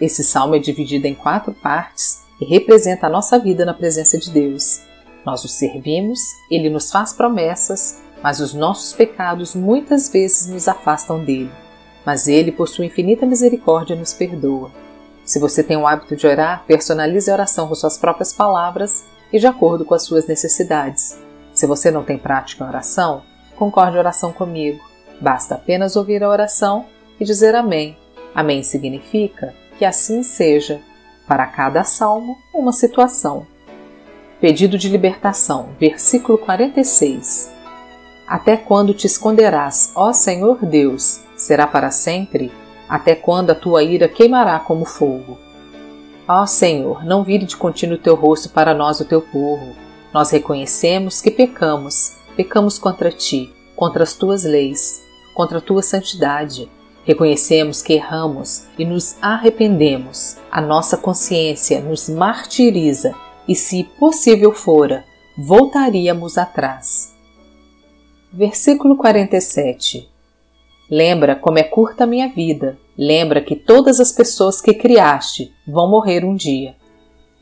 Esse salmo é dividido em quatro partes e representa a nossa vida na presença de Deus. Nós o servimos, ele nos faz promessas, mas os nossos pecados muitas vezes nos afastam dele. Mas ele, por sua infinita misericórdia, nos perdoa. Se você tem o hábito de orar, personalize a oração com suas próprias palavras e de acordo com as suas necessidades. Se você não tem prática em oração, concorde a oração comigo. Basta apenas ouvir a oração e dizer Amém. Amém significa que assim seja. Para cada salmo, uma situação. Pedido de libertação, versículo 46. Até quando te esconderás, ó Senhor Deus? Será para sempre? Até quando a tua ira queimará como fogo? Ó Senhor, não vire de contínuo teu rosto para nós, o teu povo. Nós reconhecemos que pecamos, pecamos contra ti, contra as tuas leis, contra a tua santidade. Reconhecemos que erramos e nos arrependemos. A nossa consciência nos martiriza e, se possível fora, voltaríamos atrás. Versículo 47 Lembra como é curta a minha vida. Lembra que todas as pessoas que criaste vão morrer um dia.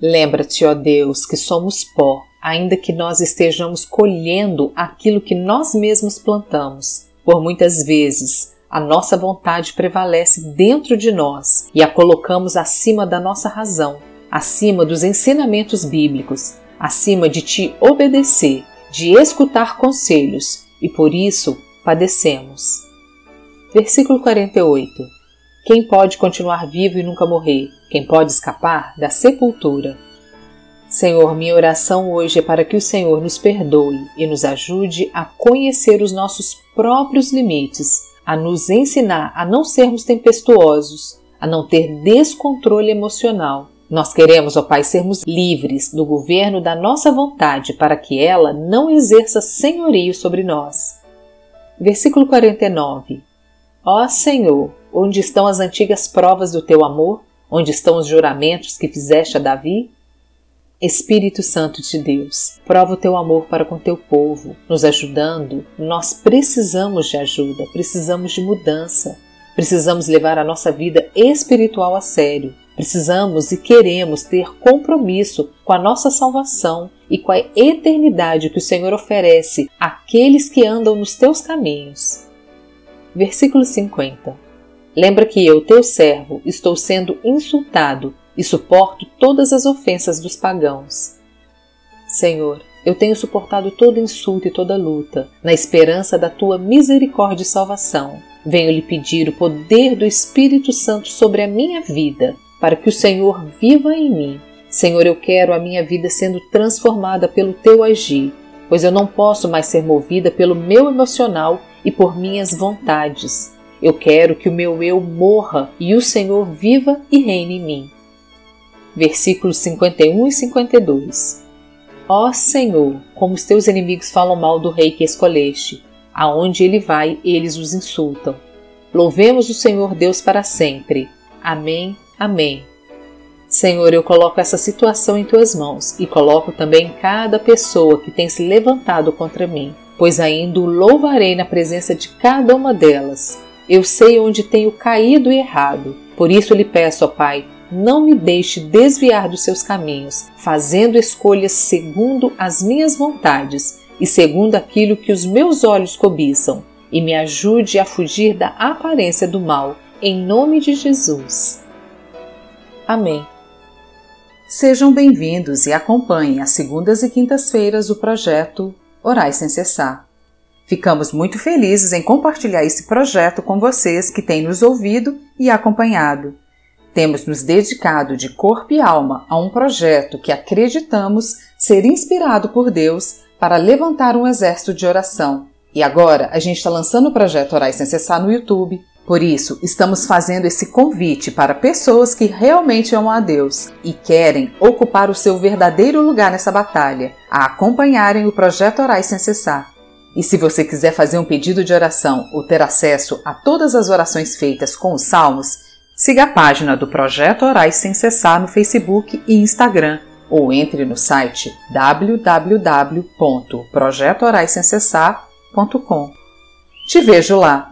Lembra-te, ó Deus, que somos pó, ainda que nós estejamos colhendo aquilo que nós mesmos plantamos. Por muitas vezes, a nossa vontade prevalece dentro de nós e a colocamos acima da nossa razão, acima dos ensinamentos bíblicos, acima de te obedecer, de escutar conselhos e por isso padecemos. Versículo 48 Quem pode continuar vivo e nunca morrer? Quem pode escapar da sepultura? Senhor, minha oração hoje é para que o Senhor nos perdoe e nos ajude a conhecer os nossos próprios limites a nos ensinar a não sermos tempestuosos, a não ter descontrole emocional. Nós queremos, ó Pai, sermos livres do governo da nossa vontade para que ela não exerça senhorio sobre nós. Versículo 49. Ó Senhor, onde estão as antigas provas do teu amor? Onde estão os juramentos que fizeste a Davi? Espírito Santo de Deus, prova o teu amor para com teu povo, nos ajudando. Nós precisamos de ajuda, precisamos de mudança, precisamos levar a nossa vida espiritual a sério. Precisamos e queremos ter compromisso com a nossa salvação e com a eternidade que o Senhor oferece àqueles que andam nos teus caminhos. Versículo 50. Lembra que eu, teu servo, estou sendo insultado e suporto todas as ofensas dos pagãos. Senhor, eu tenho suportado todo insulto e toda luta, na esperança da tua misericórdia e salvação. Venho lhe pedir o poder do Espírito Santo sobre a minha vida, para que o Senhor viva em mim. Senhor, eu quero a minha vida sendo transformada pelo teu agir, pois eu não posso mais ser movida pelo meu emocional e por minhas vontades. Eu quero que o meu eu morra e o Senhor viva e reine em mim versículos 51 e 52. Ó Senhor, como os teus inimigos falam mal do rei que escolheste, aonde ele vai, eles os insultam. Louvemos o Senhor Deus para sempre. Amém, amém. Senhor, eu coloco essa situação em tuas mãos e coloco também cada pessoa que tem se levantado contra mim, pois ainda o louvarei na presença de cada uma delas. Eu sei onde tenho caído e errado, por isso lhe peço, ó Pai, não me deixe desviar dos seus caminhos, fazendo escolhas segundo as minhas vontades e segundo aquilo que os meus olhos cobiçam, e me ajude a fugir da aparência do mal, em nome de Jesus. Amém. Sejam bem-vindos e acompanhem as segundas e quintas-feiras o projeto Orais Sem Cessar. Ficamos muito felizes em compartilhar esse projeto com vocês que têm nos ouvido e acompanhado. Temos nos dedicado de corpo e alma a um projeto que acreditamos ser inspirado por Deus para levantar um exército de oração. E agora a gente está lançando o projeto Orais Sem Cessar no YouTube, Por isso, estamos fazendo esse convite para pessoas que realmente amam a Deus e querem ocupar o seu verdadeiro lugar nessa batalha, a acompanharem o projeto Orais Sem Cessar. E se você quiser fazer um pedido de oração ou ter acesso a todas as orações feitas com os salmos, siga a página do Projeto Orais Sem Cessar no Facebook e Instagram ou entre no site www.projetoraissemcessar.com. Te vejo lá!